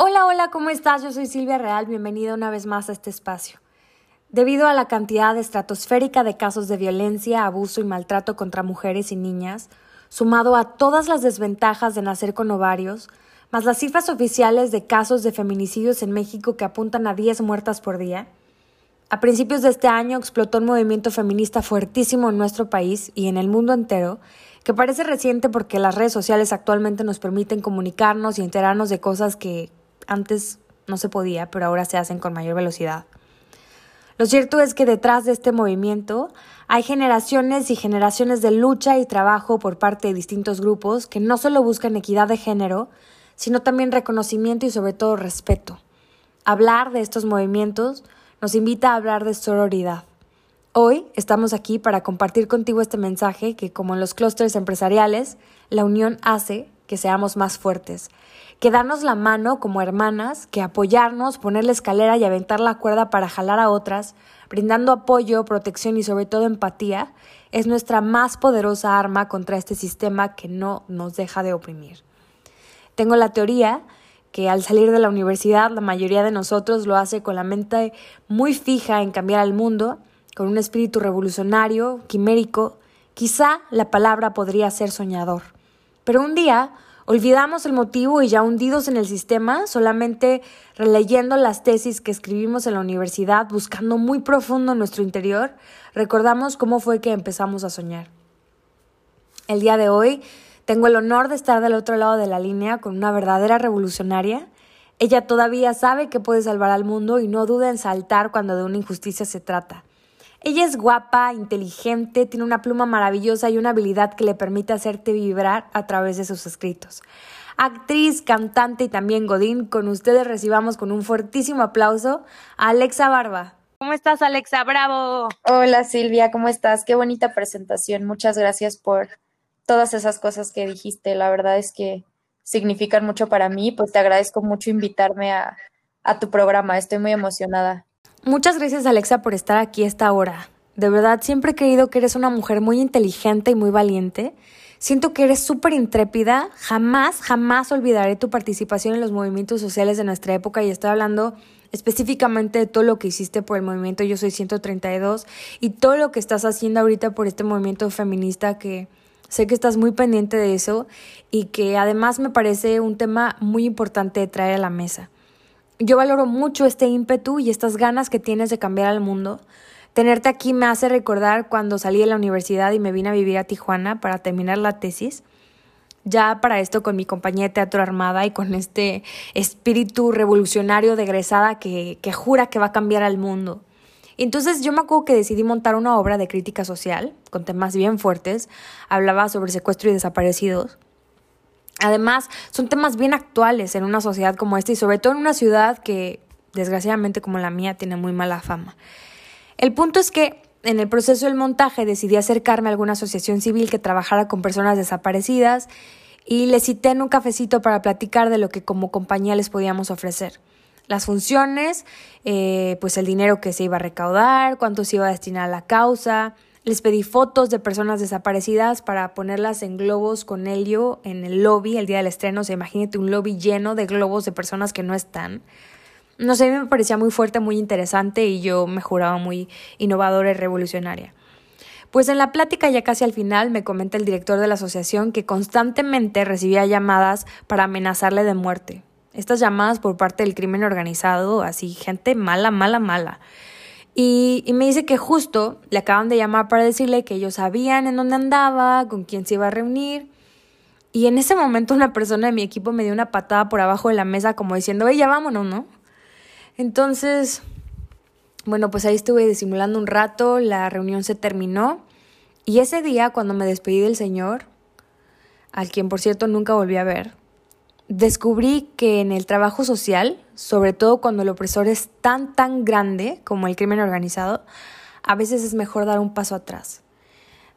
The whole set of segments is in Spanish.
Hola, hola, ¿cómo estás? Yo soy Silvia Real, bienvenida una vez más a este espacio. Debido a la cantidad estratosférica de casos de violencia, abuso y maltrato contra mujeres y niñas, sumado a todas las desventajas de nacer con ovarios, más las cifras oficiales de casos de feminicidios en México que apuntan a 10 muertas por día, a principios de este año explotó un movimiento feminista fuertísimo en nuestro país y en el mundo entero, que parece reciente porque las redes sociales actualmente nos permiten comunicarnos y enterarnos de cosas que antes no se podía, pero ahora se hacen con mayor velocidad. Lo cierto es que detrás de este movimiento hay generaciones y generaciones de lucha y trabajo por parte de distintos grupos que no solo buscan equidad de género, sino también reconocimiento y sobre todo respeto. Hablar de estos movimientos nos invita a hablar de sororidad. Hoy estamos aquí para compartir contigo este mensaje que, como en los clústeres empresariales, la unión hace que seamos más fuertes, que darnos la mano como hermanas, que apoyarnos, poner la escalera y aventar la cuerda para jalar a otras, brindando apoyo, protección y sobre todo empatía, es nuestra más poderosa arma contra este sistema que no nos deja de oprimir. Tengo la teoría que al salir de la universidad la mayoría de nosotros lo hace con la mente muy fija en cambiar al mundo, con un espíritu revolucionario, quimérico, quizá la palabra podría ser soñador. Pero un día olvidamos el motivo y ya hundidos en el sistema, solamente releyendo las tesis que escribimos en la universidad, buscando muy profundo nuestro interior, recordamos cómo fue que empezamos a soñar. El día de hoy tengo el honor de estar del otro lado de la línea con una verdadera revolucionaria. Ella todavía sabe que puede salvar al mundo y no duda en saltar cuando de una injusticia se trata. Ella es guapa, inteligente, tiene una pluma maravillosa y una habilidad que le permite hacerte vibrar a través de sus escritos. Actriz, cantante y también Godín, con ustedes recibamos con un fuertísimo aplauso a Alexa Barba. ¿Cómo estás, Alexa? ¡Bravo! Hola, Silvia, ¿cómo estás? Qué bonita presentación. Muchas gracias por todas esas cosas que dijiste. La verdad es que significan mucho para mí. Pues te agradezco mucho invitarme a, a tu programa. Estoy muy emocionada. Muchas gracias Alexa por estar aquí esta hora. De verdad, siempre he creído que eres una mujer muy inteligente y muy valiente. Siento que eres súper intrépida. Jamás, jamás olvidaré tu participación en los movimientos sociales de nuestra época y estoy hablando específicamente de todo lo que hiciste por el movimiento Yo Soy 132 y todo lo que estás haciendo ahorita por este movimiento feminista que sé que estás muy pendiente de eso y que además me parece un tema muy importante de traer a la mesa. Yo valoro mucho este ímpetu y estas ganas que tienes de cambiar al mundo. Tenerte aquí me hace recordar cuando salí de la universidad y me vine a vivir a Tijuana para terminar la tesis. Ya para esto con mi compañía de teatro armada y con este espíritu revolucionario de egresada que, que jura que va a cambiar al mundo. Entonces yo me acuerdo que decidí montar una obra de crítica social con temas bien fuertes. Hablaba sobre secuestro y desaparecidos Además, son temas bien actuales en una sociedad como esta y sobre todo en una ciudad que, desgraciadamente como la mía, tiene muy mala fama. El punto es que en el proceso del montaje decidí acercarme a alguna asociación civil que trabajara con personas desaparecidas y les cité en un cafecito para platicar de lo que como compañía les podíamos ofrecer. Las funciones, eh, pues el dinero que se iba a recaudar, cuánto se iba a destinar a la causa, les pedí fotos de personas desaparecidas para ponerlas en globos con helio en el lobby el día del estreno. O imagínate un lobby lleno de globos de personas que no están. No sé, me parecía muy fuerte, muy interesante y yo me juraba muy innovadora y revolucionaria. Pues en la plática ya casi al final me comenta el director de la asociación que constantemente recibía llamadas para amenazarle de muerte. Estas llamadas por parte del crimen organizado, así gente mala, mala, mala. Y, me dice que justo le acaban de llamar para decirle que ellos sabían en dónde andaba, con quién se iba a reunir. Y en ese momento una persona de mi equipo me dio una patada por abajo de la mesa como diciendo, oye, ya vámonos, ¿no? Entonces, bueno, pues ahí estuve disimulando un rato, la reunión se terminó y ese día cuando me despedí del Señor, al quien por cierto nunca volví a ver, descubrí que en el trabajo social, sobre todo cuando el opresor es tan, tan grande como el crimen organizado, a veces es mejor dar un paso atrás.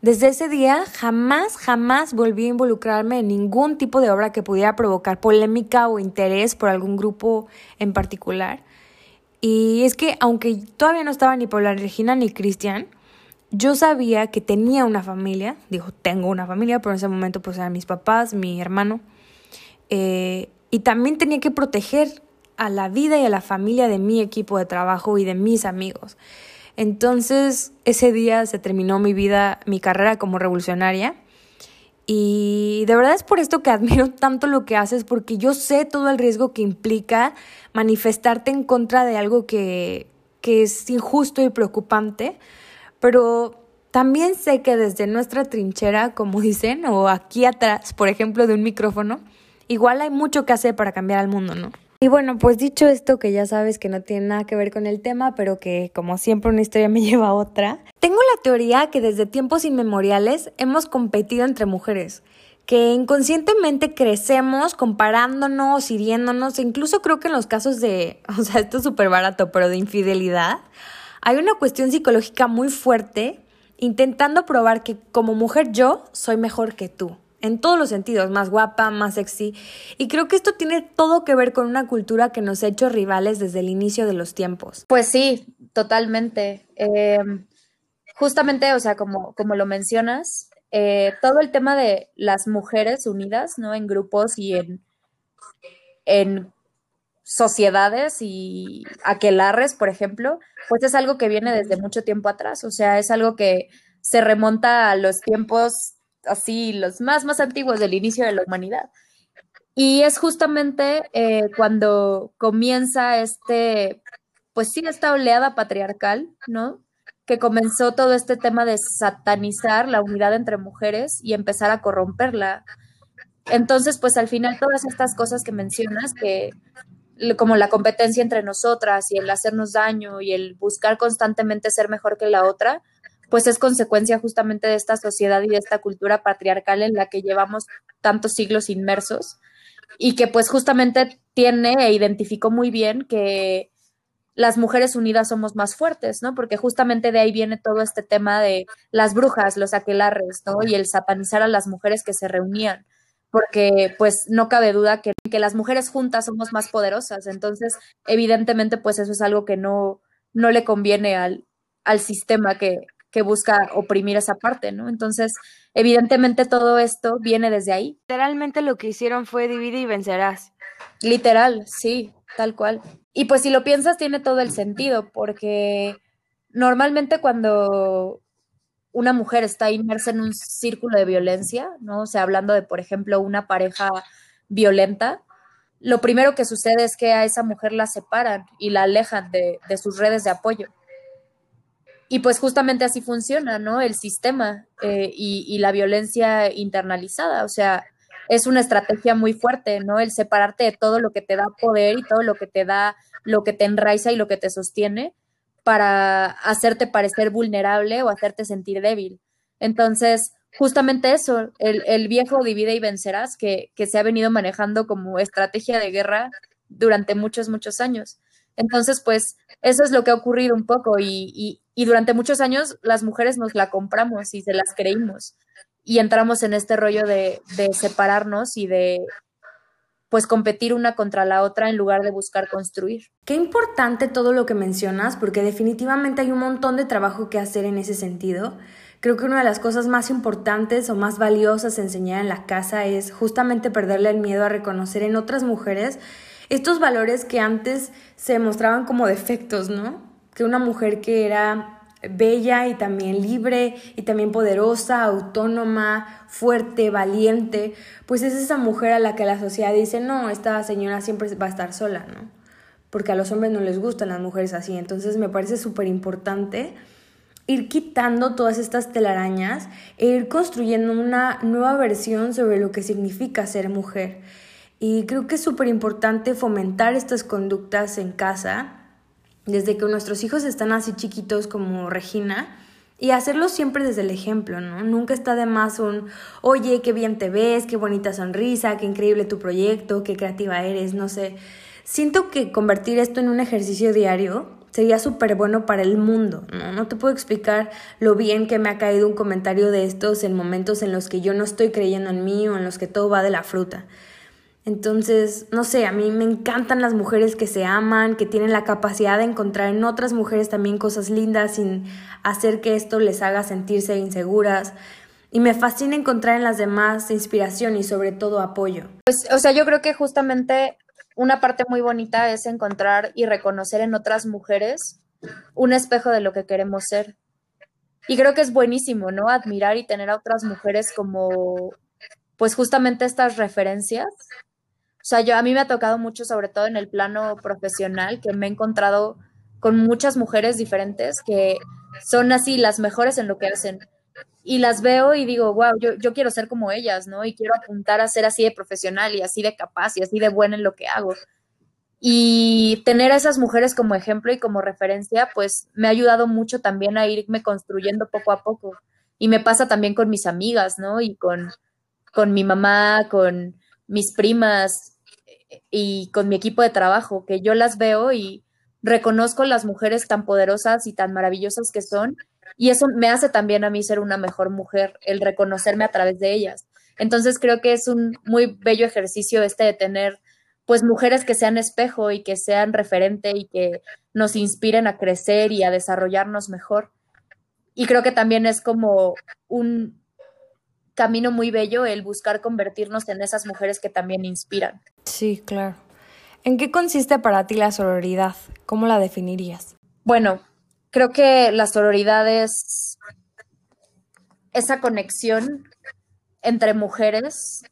Desde ese día jamás, jamás volví a involucrarme en ningún tipo de obra que pudiera provocar polémica o interés por algún grupo en particular. Y es que aunque todavía no estaba ni por la Regina ni Cristian, yo sabía que tenía una familia, digo, tengo una familia, pero en ese momento pues eran mis papás, mi hermano, eh, y también tenía que proteger a la vida y a la familia de mi equipo de trabajo y de mis amigos. Entonces, ese día se terminó mi vida, mi carrera como revolucionaria. Y de verdad es por esto que admiro tanto lo que haces, porque yo sé todo el riesgo que implica manifestarte en contra de algo que, que es injusto y preocupante, pero también sé que desde nuestra trinchera, como dicen, o aquí atrás, por ejemplo, de un micrófono, igual hay mucho que hacer para cambiar al mundo, ¿no? Y bueno, pues dicho esto, que ya sabes que no tiene nada que ver con el tema, pero que como siempre una historia me lleva a otra, tengo la teoría que desde tiempos inmemoriales hemos competido entre mujeres, que inconscientemente crecemos comparándonos, hiriéndonos, e incluso creo que en los casos de, o sea, esto es súper barato, pero de infidelidad, hay una cuestión psicológica muy fuerte intentando probar que como mujer yo soy mejor que tú en todos los sentidos, más guapa, más sexy. Y creo que esto tiene todo que ver con una cultura que nos ha hecho rivales desde el inicio de los tiempos. Pues sí, totalmente. Em, justamente, o sea, como, como lo mencionas, eh, todo el tema de las mujeres unidas, ¿no? En grupos y en, en sociedades y aquelarres, por ejemplo, pues es algo que viene desde mucho tiempo atrás, o sea, es algo que se remonta a los tiempos así los más, más antiguos del inicio de la humanidad. Y es justamente eh, cuando comienza este, pues sí, esta oleada patriarcal, ¿no? Que comenzó todo este tema de satanizar la unidad entre mujeres y empezar a corromperla. Entonces, pues al final todas estas cosas que mencionas, que como la competencia entre nosotras y el hacernos daño y el buscar constantemente ser mejor que la otra, pues es consecuencia justamente de esta sociedad y de esta cultura patriarcal en la que llevamos tantos siglos inmersos y que pues justamente tiene e identificó muy bien que las mujeres unidas somos más fuertes, ¿no? Porque justamente de ahí viene todo este tema de las brujas, los aquelarres, ¿no? Y el satanizar a las mujeres que se reunían, porque pues no cabe duda que, que las mujeres juntas somos más poderosas, entonces evidentemente pues eso es algo que no, no le conviene al, al sistema que, que busca oprimir esa parte, ¿no? Entonces, evidentemente todo esto viene desde ahí. Literalmente lo que hicieron fue divide y vencerás. Literal, sí, tal cual. Y pues si lo piensas tiene todo el sentido, porque normalmente cuando una mujer está inmersa en un círculo de violencia, ¿no? O sea, hablando de, por ejemplo, una pareja violenta, lo primero que sucede es que a esa mujer la separan y la alejan de, de sus redes de apoyo. Y pues justamente así funciona, ¿no? El sistema eh, y, la violencia internalizada. O sea, es una estrategia muy fuerte, ¿no? El separarte de todo lo que te da poder y todo lo que te da, lo que te enraiza y lo que te sostiene para hacerte parecer vulnerable o hacerte sentir débil. Entonces, justamente eso, el, el viejo divide y vencerás que, que se ha venido manejando como estrategia de guerra durante muchos, muchos años. Entonces, pues eso es lo que ha ocurrido un poco y, durante muchos años las mujeres nos la compramos y se las creímos y entramos en este rollo de, separarnos y de pues competir una contra la otra en lugar de buscar construir. Qué importante todo lo que mencionas porque definitivamente hay un montón de trabajo que hacer en ese sentido. Creo que una de las cosas más importantes o más valiosas enseñar en la casa es justamente perderle el miedo a reconocer en otras mujeres estos valores que antes se mostraban como defectos, ¿no? Que una mujer que era bella y también libre y también poderosa, autónoma, fuerte, valiente, pues es esa mujer a la que la sociedad dice, no, esta señora siempre va a estar sola, ¿no? Porque a los hombres no les gustan las mujeres así. Entonces me parece súper importante ir quitando todas estas telarañas e ir construyendo una nueva versión sobre lo que significa ser mujer. Y creo que es súper importante fomentar estas conductas en casa, desde que nuestros hijos están así chiquitos como Regina, y hacerlo siempre desde el ejemplo, ¿no? Nunca está de más un, oye, qué bien te ves, qué bonita sonrisa, qué increíble tu proyecto, qué creativa eres, no sé. Siento que convertir esto en un ejercicio diario sería súper bueno para el mundo, ¿no? No te puedo explicar lo bien que me ha caído un comentario de estos en momentos en los que yo no estoy creyendo en mí o en los que todo va de la fruta. Entonces, no sé, a mí me encantan las mujeres que se aman, que tienen la capacidad de encontrar en otras mujeres también cosas lindas sin hacer que esto les haga sentirse inseguras. Y me fascina encontrar en las demás inspiración y sobre todo apoyo. Pues, o sea, yo creo que justamente una parte muy bonita es encontrar y reconocer en otras mujeres un espejo de lo que queremos ser. Y creo que es buenísimo, ¿no? Admirar y tener a otras mujeres como, pues justamente estas referencias o sea, yo a mí me ha tocado mucho, sobre todo en el plano profesional, que me he encontrado con muchas mujeres diferentes que son así las mejores en lo que hacen. Y las veo y digo, wow, yo, yo quiero ser como ellas, ¿no? Y quiero apuntar a ser así de profesional y así de capaz y así de buena en lo que hago. Y tener a esas mujeres como ejemplo y como referencia, pues me ha ayudado mucho también a irme construyendo poco a poco. Y me pasa también con mis amigas, ¿no? Y con, con mi mamá, con mis primas, y con mi equipo de trabajo, que yo las veo y reconozco las mujeres tan poderosas y tan maravillosas que son, y eso me hace también a mí ser una mejor mujer, el reconocerme a través de ellas. Entonces creo que es un muy bello ejercicio este de tener pues mujeres que sean espejo y que sean referente y que nos inspiren a crecer y a desarrollarnos mejor. Y creo que también es como un camino muy bello el buscar convertirnos en esas mujeres que también inspiran. Sí, claro. ¿En qué consiste para ti la sororidad? ¿Cómo la definirías? Bueno, creo que la sororidad es esa conexión entre mujeres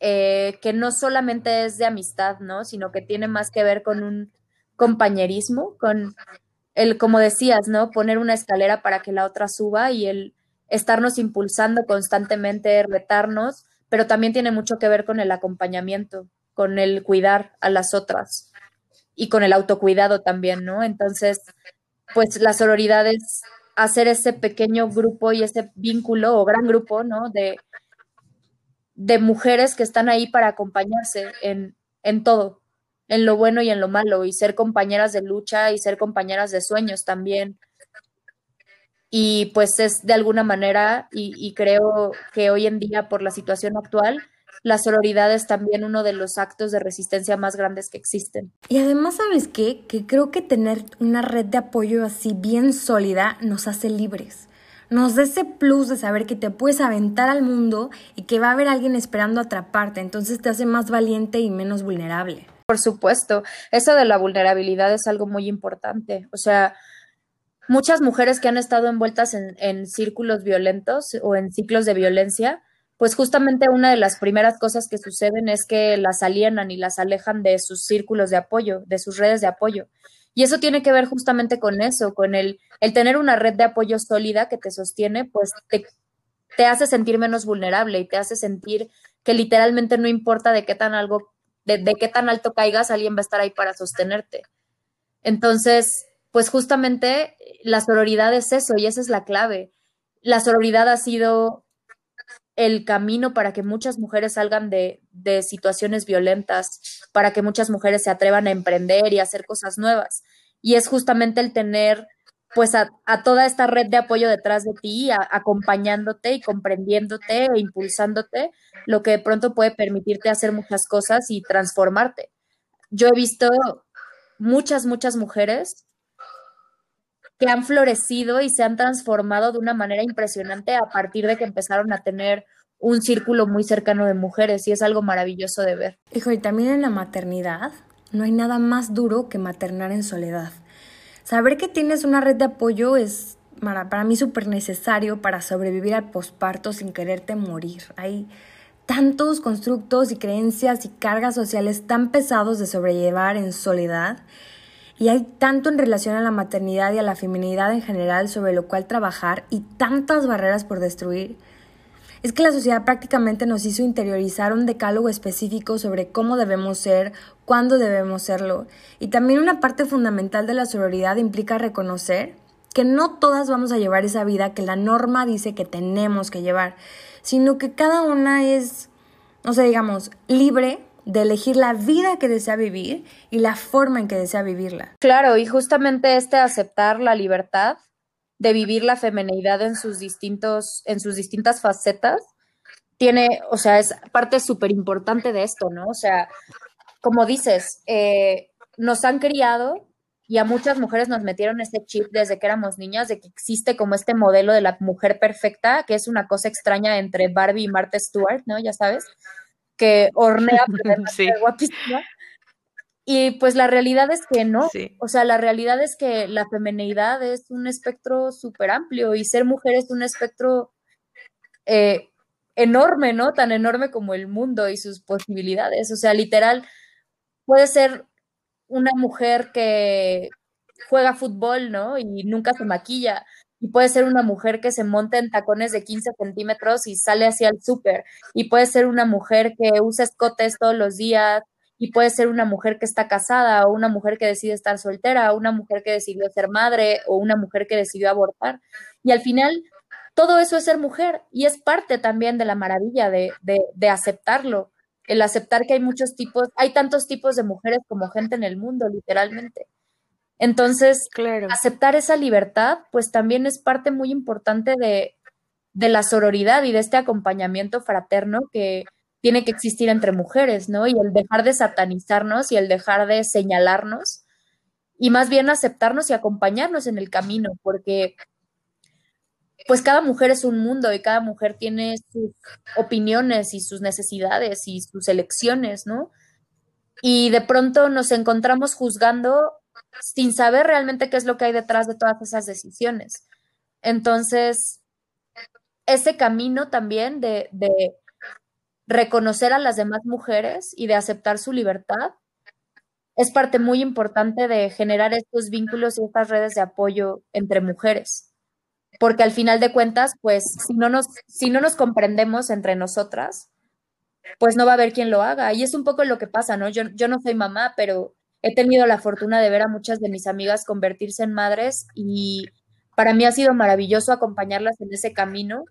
eh, que no solamente es de amistad, ¿no? Sino que tiene más que ver con un compañerismo, con el, como decías, ¿no? Poner una escalera para que la otra suba y el estarnos impulsando constantemente, retarnos, pero también tiene mucho que ver con el acompañamiento, con el cuidar a las otras y con el autocuidado también, ¿no? Entonces, pues la sororidad es hacer ese pequeño grupo y ese vínculo o gran grupo, ¿no? De, de mujeres que están ahí para acompañarse en, en todo, en lo bueno y en lo malo, y ser compañeras de lucha y ser compañeras de sueños también, y pues es de alguna manera, y, creo que hoy en día por la situación actual, la sororidad es también uno de los actos de resistencia más grandes que existen. Y además, ¿sabes qué? Que creo que tener una red de apoyo así bien sólida nos hace libres. Nos da ese plus de saber que te puedes aventar al mundo y que va a haber alguien esperando atraparte, entonces te hace más valiente y menos vulnerable. Por supuesto, eso de la vulnerabilidad es algo muy importante. O sea, muchas mujeres que han estado envueltas en, círculos violentos o en ciclos de violencia, pues justamente una de las primeras cosas que suceden es que las alienan y las alejan de sus círculos de apoyo, de sus redes de apoyo. Y eso tiene que ver justamente con eso, con el, el tener una red de apoyo sólida que te sostiene, pues te, te hace sentir menos vulnerable y te hace sentir que literalmente no importa de qué tan algo, de, de qué tan alto caigas, alguien va a estar ahí para sostenerte. Entonces, pues justamente la sororidad es eso y esa es la clave. La sororidad ha sido el camino para que muchas mujeres salgan de, situaciones violentas, para que muchas mujeres se atrevan a emprender y a hacer cosas nuevas. Y es justamente el tener pues a, toda esta red de apoyo detrás de ti, acompañándote y comprendiéndote e impulsándote, lo que de pronto puede permitirte hacer muchas cosas y transformarte. Yo he visto muchas, muchas mujeres que han florecido y se han transformado de una manera impresionante a partir de que empezaron a tener un círculo muy cercano de mujeres y es algo maravilloso de ver. Hijo, y también en la maternidad no hay nada más duro que maternar en soledad. Saber que tienes una red de apoyo es para, mí súper necesario para sobrevivir al posparto sin quererte morir. Hay tantos constructos y creencias y cargas sociales tan pesados de sobrellevar en soledad y hay tanto en relación a la maternidad y a la feminidad en general sobre lo cual trabajar y tantas barreras por destruir es que la sociedad prácticamente nos hizo interiorizar un decálogo específico sobre cómo debemos ser, cuándo debemos serlo. Y también una parte fundamental de la sororidad implica reconocer que no todas vamos a llevar esa vida que la norma dice que tenemos que llevar, sino que cada una es, no sé, digamos, libre de elegir la vida que desea vivir y la forma en que desea vivirla. Claro, y justamente este aceptar la libertad de vivir la femenidad en sus distintos, en sus distintas facetas, tiene, o sea, es parte súper importante de esto, ¿no? O sea, como dices, eh, nos han criado y a muchas mujeres nos metieron ese chip desde que éramos niñas de que existe como este modelo de la mujer perfecta, que es una cosa extraña entre Barbie y Martha Stewart, ¿no? Ya sabes, que hornea, sí. guapísima. Y pues la realidad es que no. O sea, la realidad es que la femenidad es un espectro súper amplio y ser mujer es un espectro eh, enorme, ¿no? Tan enorme como el mundo y sus posibilidades. O sea, literal, puede ser una mujer que juega fútbol, ¿no? Y nunca se maquilla. Y puede ser una mujer que se monta en tacones de 15 centímetros y sale hacia el súper. Y puede ser una mujer que usa escotes todos los días y puede ser una mujer que está casada o una mujer que decide estar soltera o una mujer que decidió ser madre o una mujer que decidió abortar. Y al final, todo eso es ser mujer y es parte también de la maravilla de, de, aceptarlo, el aceptar que hay muchos tipos, hay tantos tipos de mujeres como gente en el mundo, literalmente. Entonces, aceptar esa libertad, pues también es parte muy importante de, de la sororidad y de este acompañamiento fraterno que, tiene que existir entre mujeres, ¿no? Y el dejar de satanizarnos y el dejar de señalarnos y más bien aceptarnos y acompañarnos en el camino, porque pues cada mujer es un mundo y cada mujer tiene sus opiniones y sus necesidades y sus elecciones, ¿no? Y de pronto nos encontramos juzgando sin saber realmente qué es lo que hay detrás de todas esas decisiones. Entonces, ese camino también de, reconocer a las demás mujeres y de aceptar su libertad es parte muy importante de generar estos vínculos y estas redes de apoyo entre mujeres. Porque al final de cuentas, pues si no nos, si no nos comprendemos entre nosotras, pues no va a haber quien lo haga. Y es un poco lo que pasa, ¿no? Yo, yo no soy mamá, pero he tenido la fortuna de ver a muchas de mis amigas convertirse en madres y para mí ha sido maravilloso acompañarlas en ese camino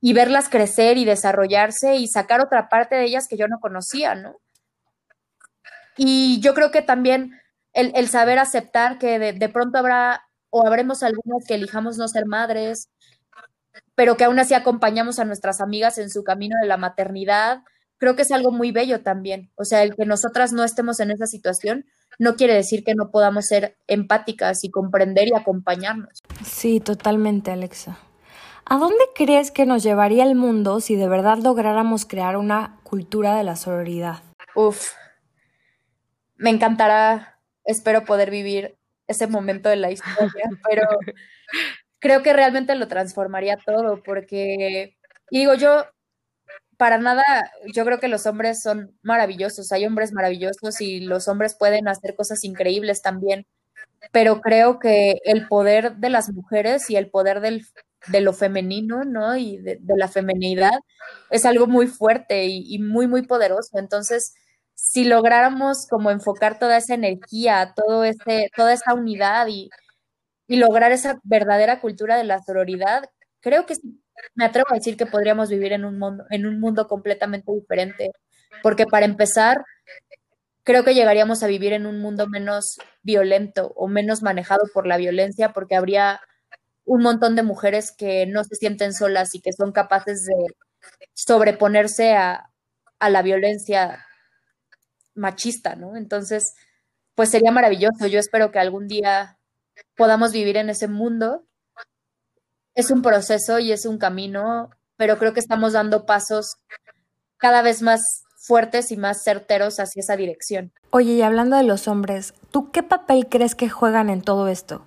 y verlas crecer y desarrollarse y sacar otra parte de ellas que yo no conocía, ¿no? Y yo creo que también el, saber aceptar que de, pronto habrá o habremos algunas que elijamos no ser madres, pero que aún así acompañamos a nuestras amigas en su camino de la maternidad, creo que es algo muy bello también. O sea, el que nosotras no estemos en esa situación no quiere decir que no podamos ser empáticas y comprender y acompañarnos. Sí, totalmente, Alexa. ¿A dónde crees que nos llevaría el mundo si de verdad lográramos crear una cultura de la sororidad? Uf, me encantará, espero poder vivir ese momento de la historia, pero creo que realmente lo transformaría todo, porque, digo yo, para nada, yo creo que los hombres son maravillosos, hay hombres maravillosos y los hombres pueden hacer cosas increíbles también, pero creo que el poder de las mujeres y el poder del de lo femenino, ¿no? Y de, la femenidad, es algo muy fuerte y, muy, muy poderoso. Entonces, si lográramos como enfocar toda esa energía, todo ese, toda esa unidad y, y lograr esa verdadera cultura de la sororidad, creo que me atrevo a decir que podríamos vivir en un mundo, en un mundo completamente diferente. Porque para empezar, creo que llegaríamos a vivir en un mundo menos violento o menos manejado por la violencia, porque habría un montón de mujeres que no se sienten solas y que son capaces de sobreponerse a, la violencia machista, ¿no? Entonces, pues sería maravilloso. Yo espero que algún día podamos vivir en ese mundo. Es un proceso y es un camino, pero creo que estamos dando pasos cada vez más fuertes y más certeros hacia esa dirección. Oye, y hablando de los hombres, ¿tú qué papel crees que juegan en todo esto?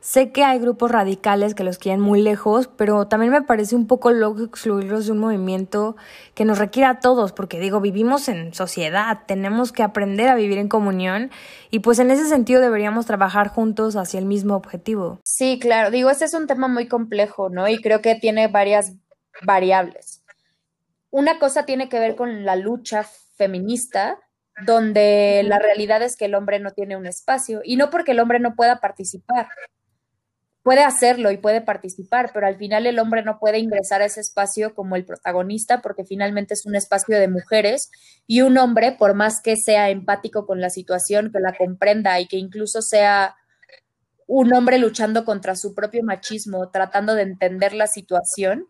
Sé que hay grupos radicales que los quieren muy lejos, pero también me parece un poco loco excluirlos de un movimiento que nos requiere a todos, porque digo, vivimos en sociedad, tenemos que aprender a vivir en comunión y pues en ese sentido deberíamos trabajar juntos hacia el mismo objetivo. Sí, claro, digo, este es un tema muy complejo, ¿no? Y creo que tiene varias variables. Una cosa tiene que ver con la lucha feminista, donde la realidad es que el hombre no tiene un espacio, y no porque el hombre no pueda participar, puede hacerlo y puede participar, pero al final el hombre no puede ingresar a ese espacio como el protagonista porque finalmente es un espacio de mujeres y un hombre, por más que sea empático con la situación, que la comprenda y que incluso sea un hombre luchando contra su propio machismo, tratando de entender la situación,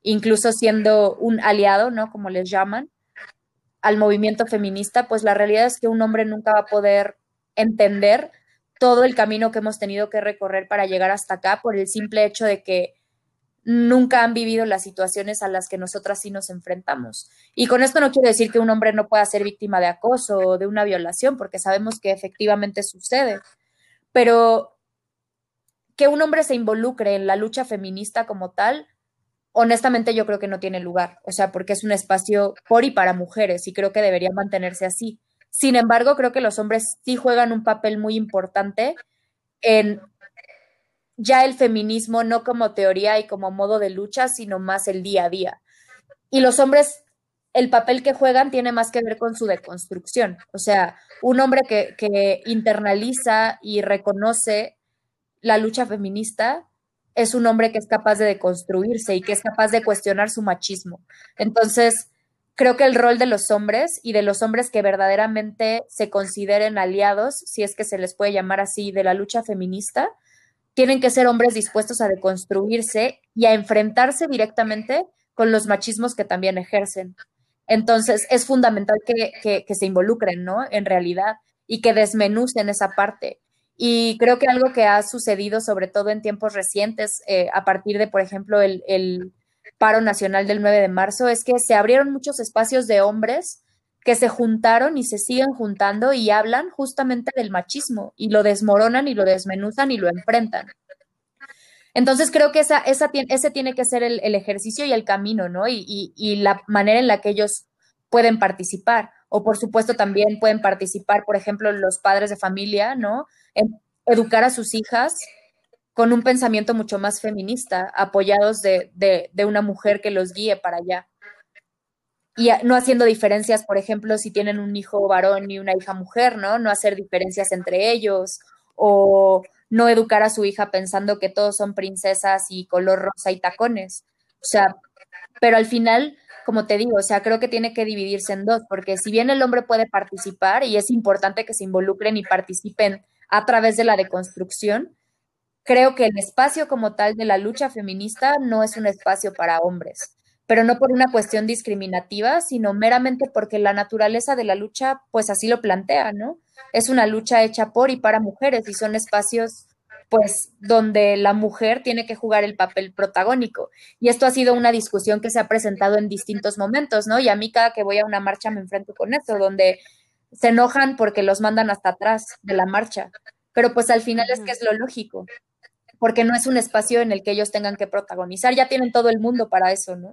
incluso siendo un aliado, ¿no? Como les llaman, al movimiento feminista, pues la realidad es que un hombre nunca va a poder entender todo el camino que hemos tenido que recorrer para llegar hasta acá por el simple hecho de que nunca han vivido las situaciones a las que nosotras sí nos enfrentamos. Y con esto no quiero decir que un hombre no pueda ser víctima de acoso o de una violación, porque sabemos que efectivamente sucede, pero que un hombre se involucre en la lucha feminista como tal, honestamente yo creo que no tiene lugar, o sea, porque es un espacio por y para mujeres y creo que debería mantenerse así. Sin embargo, creo que los hombres sí juegan un papel muy importante en ya el feminismo no como teoría y como modo de lucha, sino más el día a día. Y los hombres, el papel que juegan tiene más que ver con su deconstrucción. O sea, un hombre que, que internaliza y reconoce la lucha feminista es un hombre que es capaz de deconstruirse y que es capaz de cuestionar su machismo. Entonces, creo que el rol de los hombres y de los hombres que verdaderamente se consideren aliados, si es que se les puede llamar así, de la lucha feminista, tienen que ser hombres dispuestos a deconstruirse y a enfrentarse directamente con los machismos que también ejercen. Entonces, es fundamental que, se involucren, ¿no? En realidad, y que desmenucen esa parte. Y creo que algo que ha sucedido, sobre todo en tiempos recientes, eh, a partir de, por ejemplo, el, paro nacional del 9 de marzo es que se abrieron muchos espacios de hombres que se juntaron y se siguen juntando y hablan justamente del machismo y lo desmoronan y lo desmenuzan y lo enfrentan. Entonces creo que esa, esa, ese tiene que ser el, ejercicio y el camino, ¿no? Y, y, la manera en la que ellos pueden participar. O por supuesto también pueden participar, por ejemplo, los padres de familia, ¿no? En educar a sus hijas con un pensamiento mucho más feminista, apoyados de, una mujer que los guíe para allá. Y no haciendo diferencias, por ejemplo, si tienen un hijo varón y una hija mujer, ¿no? No hacer diferencias entre ellos o no educar a su hija pensando que todos son princesas y color rosa y tacones. O sea, pero al final, como te digo, o sea, creo que tiene que dividirse en dos, porque si bien el hombre puede participar y es importante que se involucren y participen a través de la deconstrucción, Creo que el espacio como tal de la lucha feminista no es un espacio para hombres, pero no por una cuestión discriminativa, sino meramente porque la naturaleza de la lucha pues así lo plantea, ¿no? Es una lucha hecha por y para mujeres y son espacios pues donde la mujer tiene que jugar el papel protagónico. Y esto ha sido una discusión que se ha presentado en distintos momentos, ¿no? Y a mí cada que voy a una marcha me enfrento con esto, donde se enojan porque los mandan hasta atrás de la marcha. Pero pues al final es que es lo lógico porque no es un espacio en el que ellos tengan que protagonizar, ya tienen todo el mundo para eso, ¿no?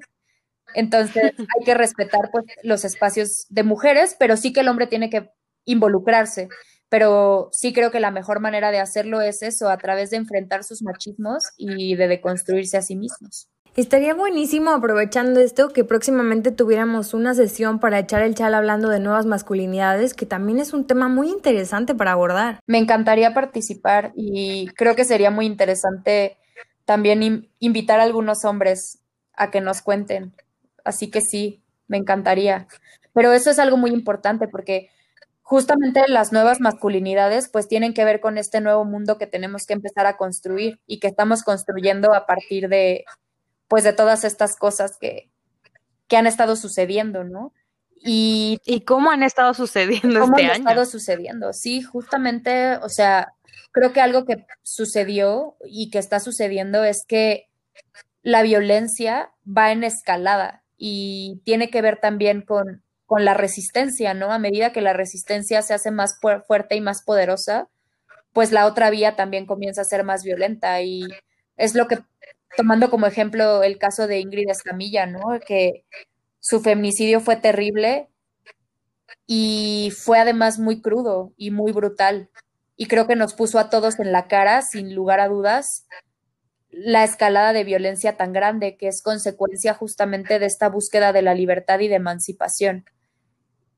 Entonces hay que respetar pues los espacios de mujeres, pero sí que el hombre tiene que involucrarse, pero sí creo que la mejor manera de hacerlo es eso, a través de enfrentar sus machismos y de deconstruirse a sí mismos. Estaría buenísimo aprovechando esto que próximamente tuviéramos una sesión para echar el chal hablando de nuevas masculinidades, que también es un tema muy interesante para abordar. Me encantaría participar y creo que sería muy interesante también invitar a algunos hombres a que nos cuenten. Así que sí, me encantaría. Pero eso es algo muy importante porque justamente las nuevas masculinidades pues tienen que ver con este nuevo mundo que tenemos que empezar a construir y que estamos construyendo a partir de pues de todas estas cosas que, han estado sucediendo, ¿no? Y, cómo han estado sucediendo ¿cómo este han estado sucediendo? Sí, justamente, o sea, creo que algo que sucedió y que está sucediendo es que la violencia va en escalada y tiene que ver también con con la resistencia, ¿no? A medida que la resistencia se hace más fuerte y más poderosa, pues la otra vía también comienza a ser más violenta y es lo que, tomando como ejemplo el caso de Ingrid Escamilla, ¿no? Que su feminicidio fue terrible y fue además muy crudo y muy brutal. Y creo que nos puso a todos en la cara, sin lugar a dudas, la escalada de violencia tan grande que es consecuencia justamente de esta búsqueda de la libertad y de emancipación.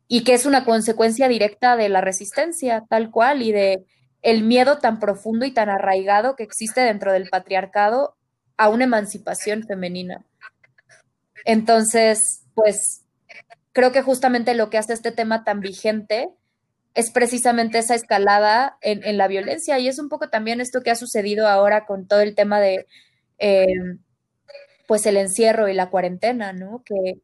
Y que es una consecuencia directa de la resistencia, tal cual, y de el miedo tan profundo y tan arraigado que existe dentro del patriarcado a una emancipación femenina. Entonces, pues creo que justamente lo que hace este tema tan vigente es precisamente esa escalada en, la violencia y es un poco también esto que ha sucedido ahora con todo el tema de eh, pues el encierro y la cuarentena, ¿no? Que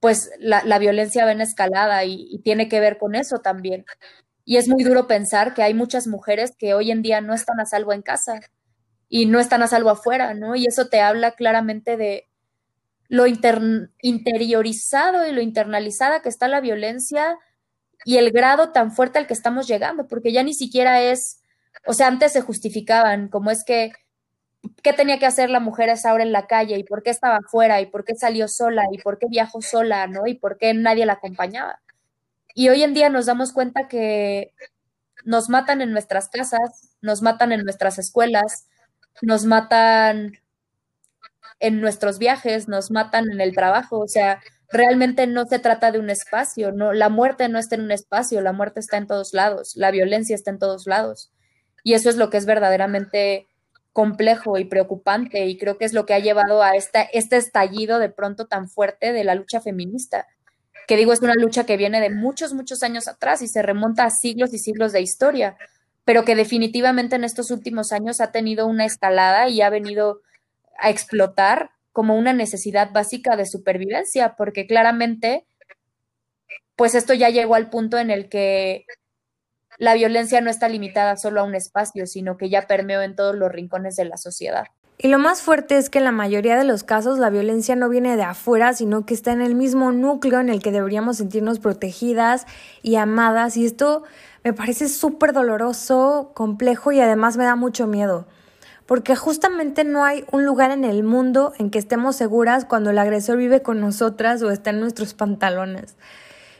pues la, violencia va en escalada y, y, tiene que ver con eso también. Y es muy duro pensar que hay muchas mujeres que hoy en día no están a salvo en casa y no están a salvo afuera, ¿no? Y eso te habla claramente de, lo interiorizado y lo internalizada que está la violencia y el grado tan fuerte al que estamos llegando, porque ya ni siquiera es, o sea, antes se justificaban, como es que, ¿qué tenía que hacer la mujer esa hora en la calle? ¿Y por qué estaba afuera? ¿Y por qué salió sola? ¿Y por qué viajó sola? ¿No? ¿Y por qué nadie la acompañaba? Y hoy en día nos damos cuenta que nos matan en nuestras casas, nos matan en nuestras escuelas, nos matan en nuestros viajes, nos matan en el trabajo, o sea, realmente no se trata de un espacio, no, la muerte no está en un espacio, la muerte está en todos lados, la violencia está en todos lados. Y eso es lo que es verdaderamente complejo y preocupante y creo que es lo que ha llevado a esta, este estallido de pronto tan fuerte de la lucha feminista, que digo es una lucha que viene de muchos, muchos años atrás y se remonta a siglos y siglos de historia, pero que definitivamente en estos últimos años ha tenido una escalada y ha venido a explotar como una necesidad básica de supervivencia, porque claramente, pues esto ya llegó al punto en el que la violencia no está limitada solo a un espacio, sino que ya permeó en todos los rincones de la sociedad. Y lo más fuerte es que en la mayoría de los casos la violencia no viene de afuera, sino que está en el mismo núcleo en el que deberíamos sentirnos protegidas y amadas. Y esto me parece súper doloroso, complejo y además me da mucho miedo porque justamente no hay un lugar en el mundo en que estemos seguras cuando el agresor vive con nosotras o está en nuestros pantalones.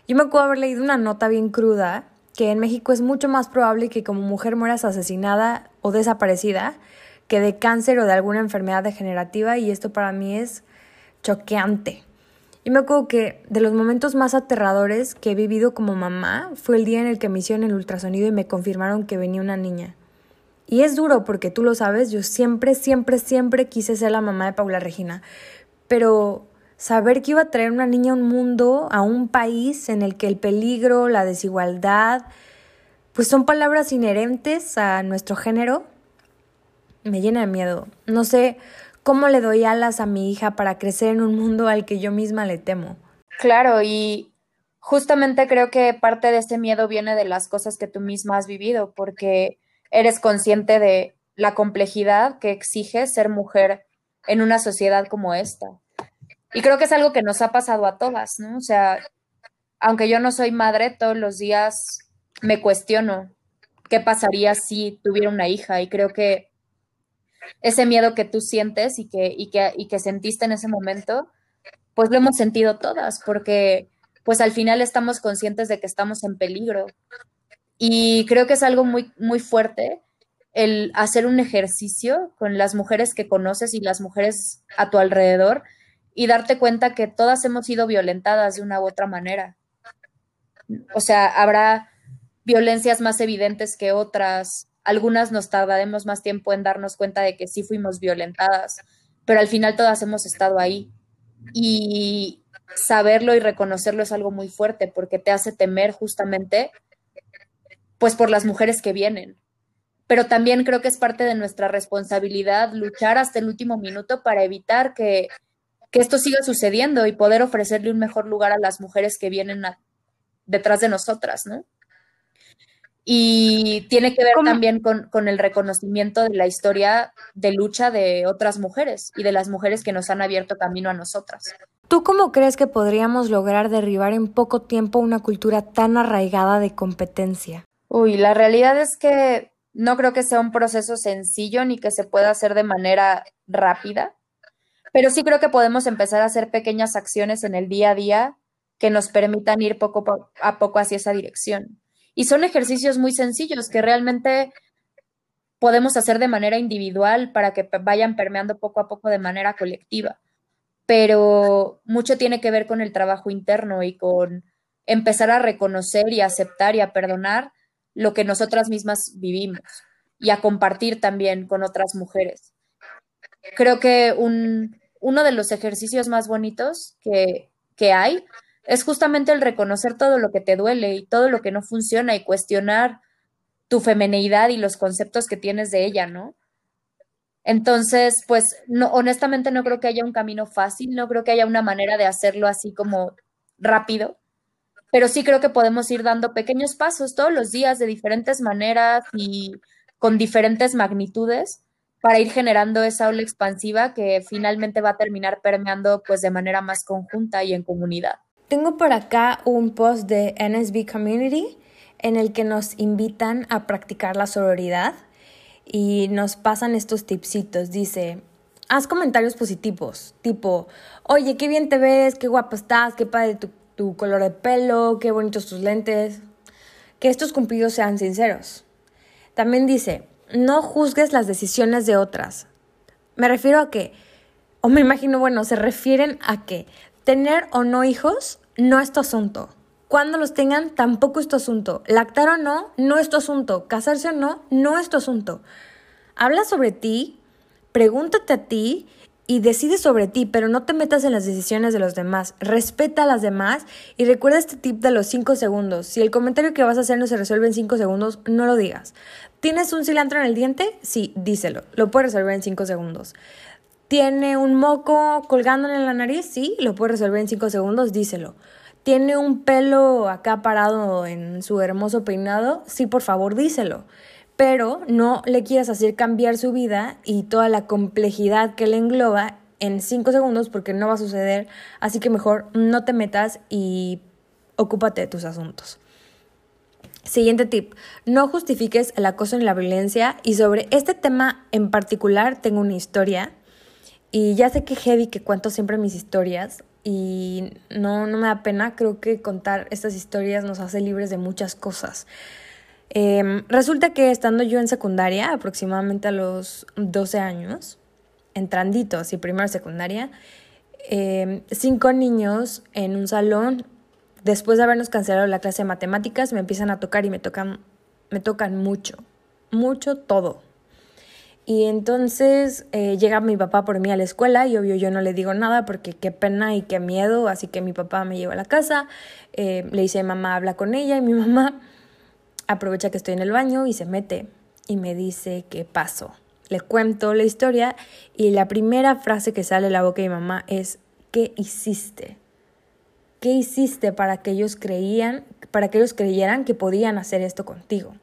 Yo me acuerdo haber leído una nota bien cruda que en México es mucho más probable que como mujer mueras asesinada o desaparecida que de cáncer o de alguna enfermedad degenerativa y esto para mí es choqueante. Y me acuerdo que de los momentos más aterradores que he vivido como mamá fue el día en el que me hicieron el ultrasonido y me confirmaron que venía una niña. Y es duro porque tú lo sabes, yo siempre, siempre, siempre quise ser la mamá de Paula Regina. Pero saber que iba a traer una niña a un mundo, a un país en el que el peligro, la desigualdad, pues son palabras inherentes a nuestro género, me llena de miedo. No sé cómo le doy alas a mi hija para crecer en un mundo al que yo misma le temo. Claro, y justamente creo que parte de ese miedo viene de las cosas que tú misma has vivido, porque eres consciente de la complejidad que exige ser mujer en una sociedad como esta. Y creo que es algo que nos ha pasado a todas, ¿no? O sea, aunque yo no soy madre, todos los días me cuestiono qué pasaría si tuviera una hija y creo que ese miedo que tú sientes y que, y que, y que sentiste en ese momento, pues lo hemos sentido todas, porque pues al final estamos conscientes de que estamos en peligro y creo que es algo muy, muy fuerte el hacer un ejercicio con las mujeres que conoces y las mujeres a tu alrededor y darte cuenta que todas hemos sido violentadas de una u otra manera. O sea, habrá violencias más evidentes que otras, algunas nos tardaremos más tiempo en darnos cuenta de que sí fuimos violentadas, pero al final todas hemos estado ahí. Y saberlo y reconocerlo es algo muy fuerte porque te hace temer justamente pues por las mujeres que vienen. Pero también creo que es parte de nuestra responsabilidad luchar hasta el último minuto para evitar que, esto siga sucediendo y poder ofrecerle un mejor lugar a las mujeres que vienen detrás de nosotras, ¿no? Y tiene que ver también con, con, el reconocimiento de la historia de lucha de otras mujeres y de las mujeres que nos han abierto camino a nosotras. ¿Tú cómo crees que podríamos lograr derribar en poco tiempo una cultura tan arraigada de competencia? Uy, la realidad es que no creo que sea un proceso sencillo ni que se pueda hacer de manera rápida, pero sí creo que podemos empezar a hacer pequeñas acciones en el día a día que nos permitan ir poco a poco hacia esa dirección. Y son ejercicios muy sencillos que realmente podemos hacer de manera individual para que vayan permeando poco a poco de manera colectiva. Pero mucho tiene que ver con el trabajo interno y con empezar a reconocer y aceptar y a perdonar lo que nosotras mismas vivimos y a compartir también con otras mujeres. Creo que un, uno de los ejercicios más bonitos que, que hay es justamente el reconocer todo lo que te duele y todo lo que no funciona y cuestionar tu femeneidad y los conceptos que tienes de ella, ¿no? Entonces, pues, honestamente no creo que haya un camino fácil, no creo que haya una manera de hacerlo así como rápido, pero sí creo que podemos ir dando pequeños pasos todos los días de diferentes maneras y con diferentes magnitudes para ir generando esa ola expansiva que finalmente va a terminar permeando pues de manera más conjunta y en comunidad. Tengo por acá un post de NSB Community en el que nos invitan a practicar la sororidad y nos pasan estos tipsitos. Dice, haz comentarios positivos, tipo, oye, qué bien te ves, qué guapo estás, qué padre tu tu color de pelo, qué bonitos tus lentes. Que estos cumplidos sean sinceros. También dice, no juzgues las decisiones de otras. Me refiero a que, o me imagino, bueno, se refieren a que tener o no hijos no es tu asunto. Cuando los tengan, tampoco es tu asunto. Lactar o no, no es tu asunto. Casarse o no, no es tu asunto. Habla sobre ti, pregúntate a ti y decide sobre ti, pero no te metas en las decisiones de los demás. Respeta a las demás y recuerda este tip de los 5 segundos. Si el comentario que vas a hacer no se resuelve en 5 segundos, no lo digas. ¿Tienes un cilantro en el diente? Sí, díselo. Lo puedes resolver en 5 segundos. ¿Tiene un moco colgándole en la nariz? Sí, lo puedes resolver en 5 segundos, díselo. ¿Tiene un pelo acá parado en su hermoso peinado? Sí, por favor, díselo pero no le quieras hacer cambiar su vida y toda la complejidad que le engloba en cinco segundos porque no va a suceder, así que mejor no te metas y ocúpate de tus asuntos. Siguiente tip, no justifiques el acoso en la violencia y sobre este tema en particular tengo una historia y ya sé que heavy que cuento siempre mis historias y no, no me da pena, creo que contar estas historias nos hace libres de muchas cosas. Em, resulta que estando yo en secundaria, aproximadamente a los 12 años, entrandito, así primero secundaria, em, cinco niños en un salón, después de habernos cancelado la clase de matemáticas, me empiezan a tocar y me tocan, me tocan mucho, mucho todo. Y entonces eh, llega mi papá por mí a la escuela y obvio yo no le digo nada porque qué pena y qué miedo, así que mi papá me lleva a la casa, eh, le dice mamá habla con ella y mi mamá aprovecha que estoy en el baño y se mete y me dice qué pasó. Le cuento la historia y la primera frase que sale de la boca de mi mamá es ¿qué hiciste? ¿Qué hiciste para que ellos creían, para que ellos creyeran que podían hacer esto contigo?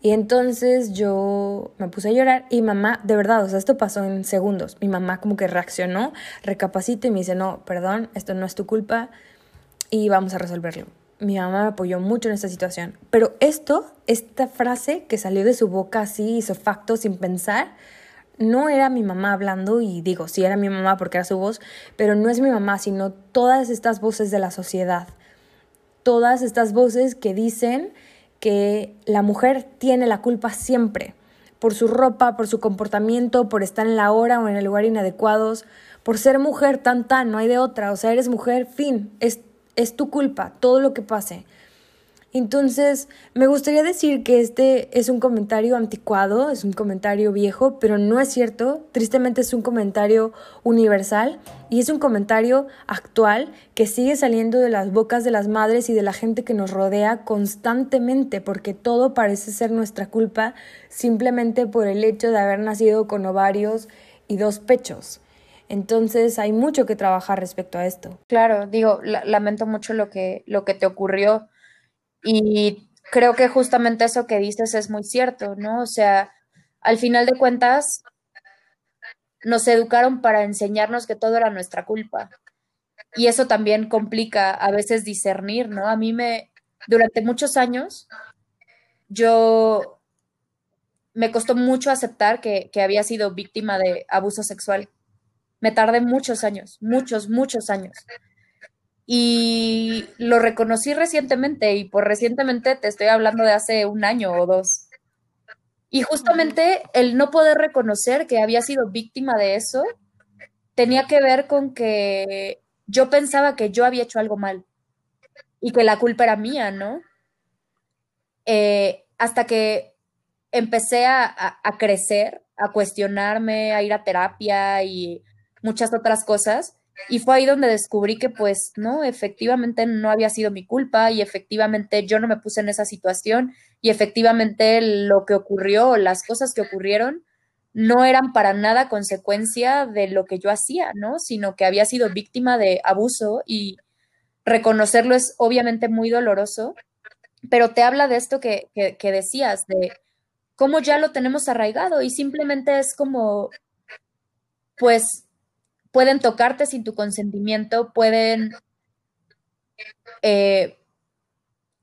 Y entonces yo me puse a llorar y mamá, de verdad, o sea, esto pasó en segundos. Mi mamá como que reaccionó, recapacita y me dice, no, perdón, esto no es tu culpa y vamos a resolverlo mi mamá me apoyó mucho en esta situación. Pero esto, esta frase que salió de su boca así, hizo facto, sin pensar, no era mi mamá hablando, y digo, sí era mi mamá porque era su voz, pero no es mi mamá, sino todas estas voces de la sociedad. Todas estas voces que dicen que la mujer tiene la culpa siempre, por su ropa, por su comportamiento, por estar en la hora o en el lugar inadecuados, por ser mujer tan tan, no hay de otra, o sea, eres mujer, fin, es es tu culpa, todo lo que pase. Entonces, me gustaría decir que este es un comentario anticuado, es un comentario viejo, pero no es cierto. Tristemente es un comentario universal y es un comentario actual que sigue saliendo de las bocas de las madres y de la gente que nos rodea constantemente, porque todo parece ser nuestra culpa simplemente por el hecho de haber nacido con ovarios y dos pechos. Entonces hay mucho que trabajar respecto a esto. Claro, digo, lamento mucho lo que, lo que te ocurrió y creo que justamente eso que dices es muy cierto, ¿no? O sea, al final de cuentas, nos educaron para enseñarnos que todo era nuestra culpa. Y eso también complica a veces discernir, ¿no? A mí me, durante muchos años, yo me costó mucho aceptar que, que había sido víctima de abuso sexual. Me tardé muchos años, muchos, muchos años. Y lo reconocí recientemente, y por recientemente te estoy hablando de hace un año o dos. Y justamente el no poder reconocer que había sido víctima de eso tenía que ver con que yo pensaba que yo había hecho algo mal y que la culpa era mía, ¿no? Eh, hasta que empecé a, a, crecer, a cuestionarme, a ir a terapia y muchas otras cosas. Y fue ahí donde descubrí que pues no, efectivamente no había sido mi culpa y efectivamente yo no me puse en esa situación y efectivamente lo que ocurrió, las cosas que ocurrieron, no eran para nada consecuencia de lo que yo hacía, ¿no? Sino que había sido víctima de abuso y reconocerlo es obviamente muy doloroso, pero te habla de esto que, que, decías, de cómo ya lo tenemos arraigado y simplemente es como, pues, pueden tocarte sin tu consentimiento, pueden eh,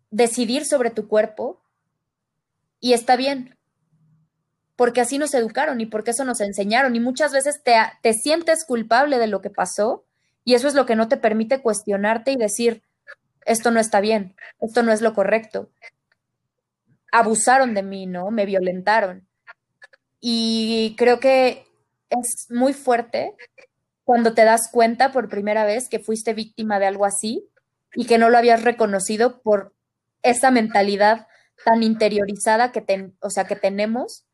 decidir sobre tu cuerpo y está bien, porque así nos educaron y porque eso nos enseñaron y muchas veces te, te sientes culpable de lo que pasó y eso es lo que no te permite cuestionarte y decir, esto no está bien, esto no es lo correcto. Abusaron de mí, ¿no? Me violentaron. Y creo que es muy fuerte cuando te das cuenta por primera vez que fuiste víctima de algo así y que no lo habías reconocido por esa mentalidad tan interiorizada que, o sea, que tenemos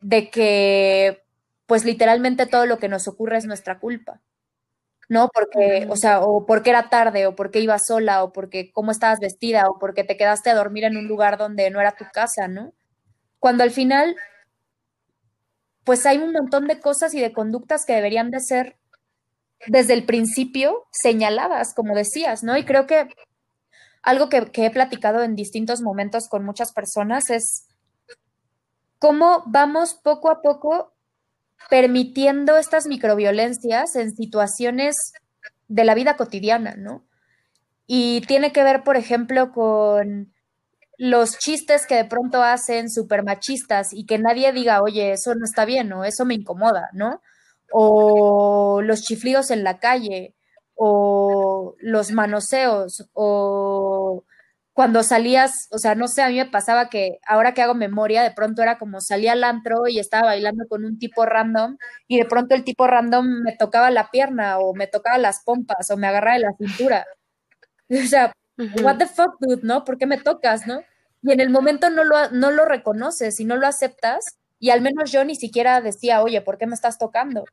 de que pues literalmente todo lo que nos ocurre es nuestra culpa. ¿no? Porque, o sea, o porque era tarde, o porque ibas sola, o porque cómo estabas vestida, o porque te quedaste a dormir en un lugar donde no era tu casa, ¿no? Cuando al final, pues hay un montón de cosas y de conductas que deberían de ser desde el principio señaladas, como decías, ¿no? Y creo que algo que, que he platicado en distintos momentos con muchas personas es cómo vamos poco a poco permitiendo estas microviolencias en situaciones de la vida cotidiana, ¿no? Y tiene que ver, por ejemplo, con los chistes que de pronto hacen súper machistas y que nadie diga, oye, eso no está bien o eso me incomoda, ¿no? O los chiflidos en la calle, o los manoseos, o cuando salías, o sea, no sé, a mí me pasaba que ahora que hago memoria, de pronto era como salía al antro y estaba bailando con un tipo random y de pronto el tipo random me tocaba la pierna o me tocaba las pompas o me agarraba de la cintura. O sea, what the fuck, dude, ¿no? ¿Por qué me tocas, no? Y en el momento no lo, no lo reconoces y no lo aceptas y al menos yo ni siquiera decía, oye, ¿por qué me estás tocando?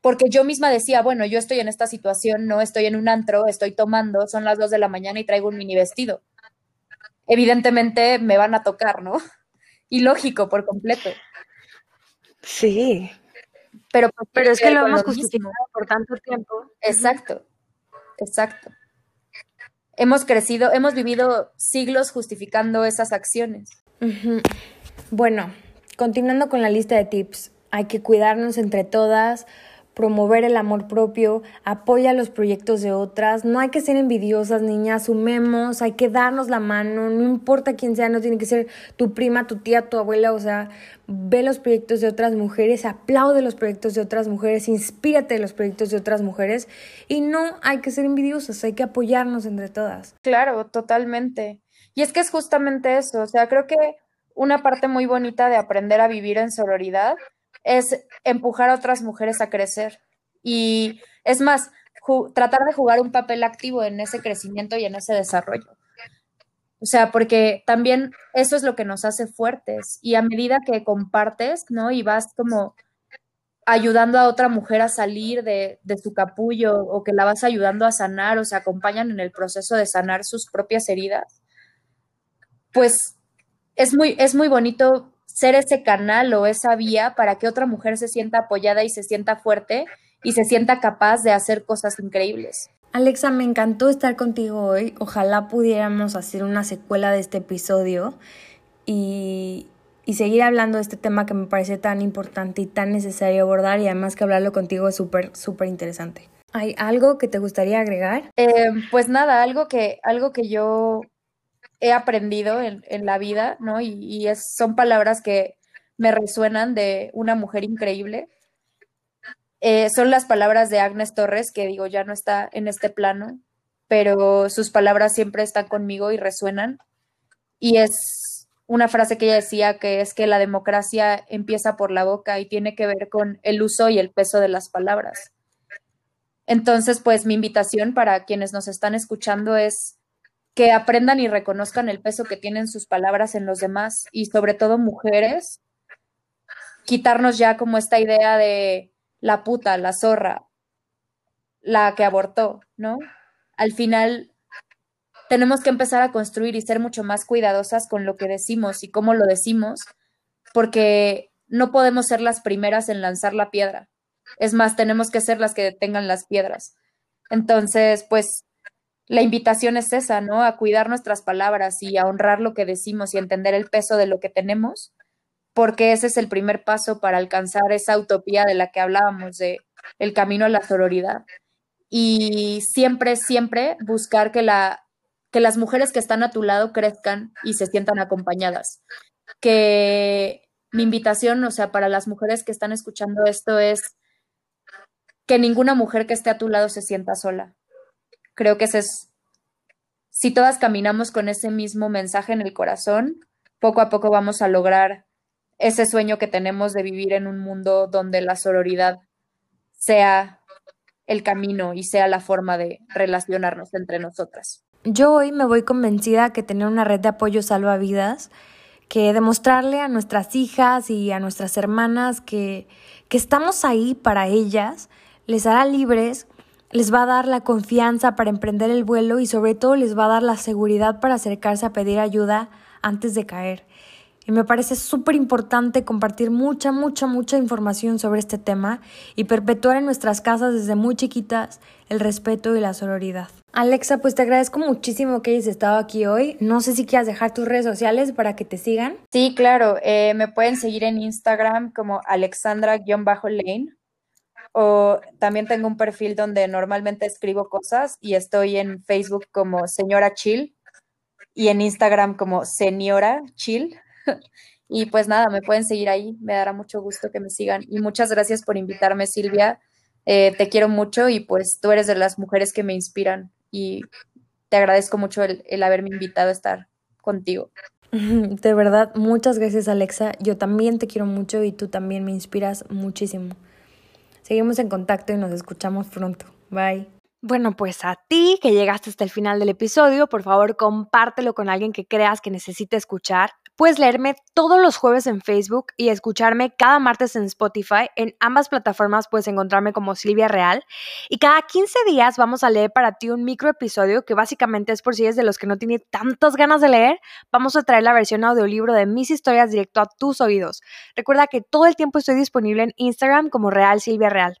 Porque yo misma decía, bueno, yo estoy en esta situación, no estoy en un antro, estoy tomando, son las dos de la mañana y traigo un mini vestido evidentemente me van a tocar, ¿no? Y lógico, por completo. Sí. Pero, pues, pero es que lo hemos justificado por tanto tiempo. Exacto, exacto. Hemos crecido, hemos vivido siglos justificando esas acciones. Bueno, continuando con la lista de tips, hay que cuidarnos entre todas, promover el amor propio, apoya los proyectos de otras, no hay que ser envidiosas, niñas, sumemos, hay que darnos la mano, no importa quién sea, no tiene que ser tu prima, tu tía, tu abuela, o sea, ve los proyectos de otras mujeres, aplaude los proyectos de otras mujeres, inspírate de los proyectos de otras mujeres y no hay que ser envidiosas, hay que apoyarnos entre todas. Claro, totalmente. Y es que es justamente eso, o sea, creo que una parte muy bonita de aprender a vivir en sororidad es empujar a otras mujeres a crecer. Y es más, tratar de jugar un papel activo en ese crecimiento y en ese desarrollo. O sea, porque también eso es lo que nos hace fuertes. Y a medida que compartes, ¿no? Y vas como ayudando a otra mujer a salir de, de, su capullo o que la vas ayudando a sanar o se acompañan en el proceso de sanar sus propias heridas, pues es muy, es muy bonito ser ese canal o esa vía para que otra mujer se sienta apoyada y se sienta fuerte y se sienta capaz de hacer cosas increíbles. Alexa, me encantó estar contigo hoy. Ojalá pudiéramos hacer una secuela de este episodio y y seguir hablando de este tema que me parece tan importante y tan necesario abordar y además que hablarlo contigo es súper, súper interesante. ¿Hay algo que te gustaría agregar? Eh, pues nada, algo que, algo que yo he aprendido en, la vida, ¿no? Y, son palabras que me resuenan de una mujer increíble. Eh, son las palabras de Agnes Torres, que digo, ya no está en este plano, pero sus palabras siempre están conmigo y resuenan. Y es una frase que ella decía que es que la democracia empieza por la boca y tiene que ver con el uso y el peso de las palabras. Entonces, pues mi invitación para quienes nos están escuchando es que aprendan y reconozcan el peso que tienen sus palabras en los demás y sobre todo mujeres, quitarnos ya como esta idea de la puta, la zorra, la que abortó, ¿no? Al final tenemos que empezar a construir y ser mucho más cuidadosas con lo que decimos y cómo lo decimos, porque no podemos ser las primeras en lanzar la piedra. Es más, tenemos que ser las que detengan las piedras. Entonces, pues la invitación es esa, ¿no? A cuidar nuestras palabras y a honrar lo que decimos y entender el peso de lo que tenemos, porque ese es el primer paso para alcanzar esa utopía de la que hablábamos, de el camino a la sororidad. Y siempre, siempre buscar que, la, que las mujeres que están a tu lado crezcan y se sientan acompañadas. Que mi invitación, o sea, para las mujeres que están escuchando esto es que ninguna mujer que esté a tu lado se sienta sola. Creo que ese es, si todas caminamos con ese mismo mensaje en el corazón, poco a poco vamos a lograr ese sueño que tenemos de vivir en un mundo donde la sororidad sea el camino y sea la forma de relacionarnos entre nosotras. Yo hoy me voy convencida que tener una red de apoyo salva vidas, que demostrarle a nuestras hijas y a nuestras hermanas que, que estamos ahí para ellas, les hará libres, les va a dar la confianza para emprender el vuelo y sobre todo les va a dar la seguridad para acercarse a pedir ayuda antes de caer. Y me parece súper importante compartir mucha, mucha, mucha información sobre este tema y perpetuar en nuestras casas desde muy chiquitas el respeto y la sororidad. Alexa, pues te agradezco muchísimo que hayas estado aquí hoy. No sé si quieras dejar tus redes sociales para que te sigan. Sí, claro. Eh, me pueden seguir en Instagram como alexandra-lane o también tengo un perfil donde normalmente escribo cosas y estoy en Facebook como señora chill y en Instagram como señora chill. y pues nada, me pueden seguir ahí, me dará mucho gusto que me sigan. Y muchas gracias por invitarme, Silvia. Eh, te quiero mucho y pues tú eres de las mujeres que me inspiran y te agradezco mucho el, el haberme invitado a estar contigo. De verdad, muchas gracias Alexa. Yo también te quiero mucho y tú también me inspiras muchísimo. Seguimos en contacto y nos escuchamos pronto. Bye. Bueno, pues a ti que llegaste hasta el final del episodio, por favor compártelo con alguien que creas que necesite escuchar. Puedes leerme todos los jueves en Facebook y escucharme cada martes en Spotify. En ambas plataformas puedes encontrarme como Silvia Real. Y cada 15 días vamos a leer para ti un micro episodio que básicamente es por si eres de los que no tiene tantas ganas de leer. Vamos a traer la versión audiolibro de mis historias directo a tus oídos. Recuerda que todo el tiempo estoy disponible en Instagram como Real Silvia Real.